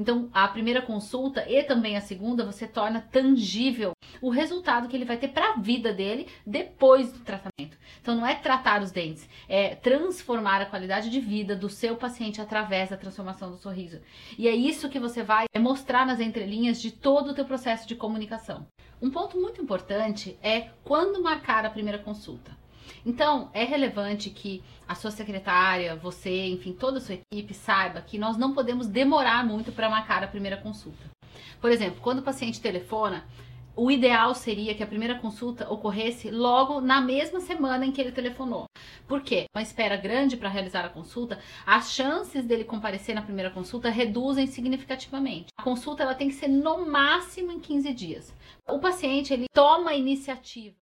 Então, a primeira consulta e também a segunda, você torna tangível o resultado que ele vai ter para a vida dele depois do tratamento. Então, não é tratar os dentes, é transformar a qualidade de vida do seu paciente através da transformação do sorriso. E é isso que você vai mostrar nas entrelinhas de todo o teu processo de comunicação. Um ponto muito importante é quando marcar a primeira consulta. Então, é relevante que a sua secretária, você, enfim, toda a sua equipe saiba que nós não podemos demorar muito para marcar a primeira consulta. Por exemplo, quando o paciente telefona, o ideal seria que a primeira consulta ocorresse logo na mesma semana em que ele telefonou. Por quê? Uma espera grande para realizar a consulta, as chances dele comparecer na primeira consulta reduzem significativamente. A consulta ela tem que ser no máximo em 15 dias. O paciente ele toma a iniciativa